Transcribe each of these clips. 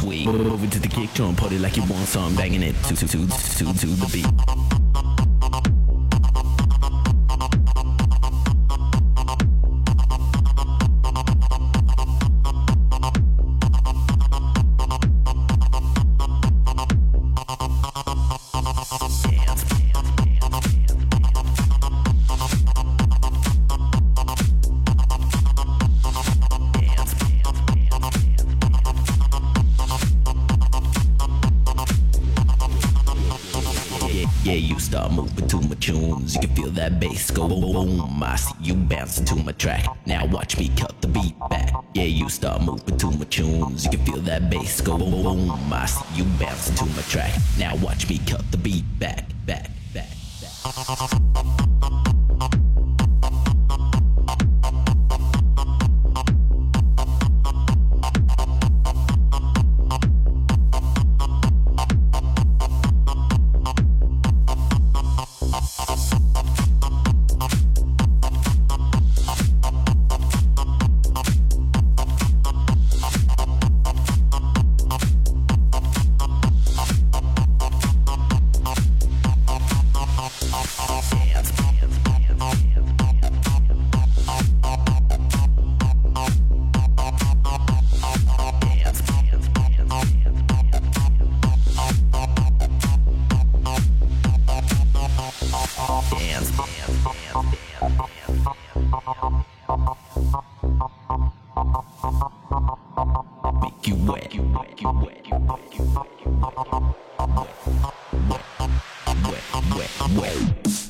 sweet. Over to the kick drum, party like you want some, banging it to to to to to the beat. Yeah, you start moving to my tunes. You can feel that bass go boom. I see you bouncing to my track. Now watch me cut the beat back. Yeah, you start moving to my tunes. You can feel that bass go boom. I see you bouncing to my track. Now watch me cut the beat back, back, back, back. Make you wet, wet, wet, wet, wet, wet, wet, wet, wet.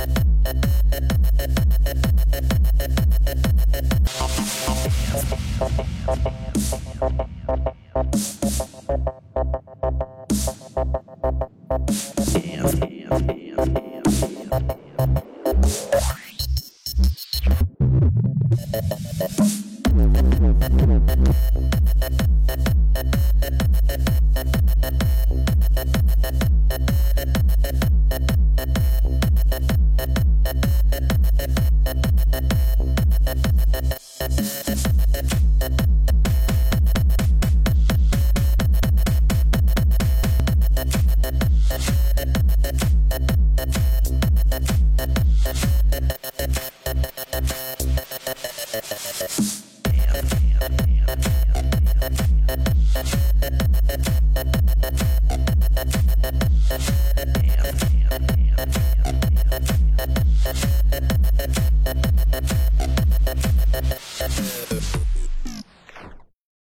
Dance, Damn.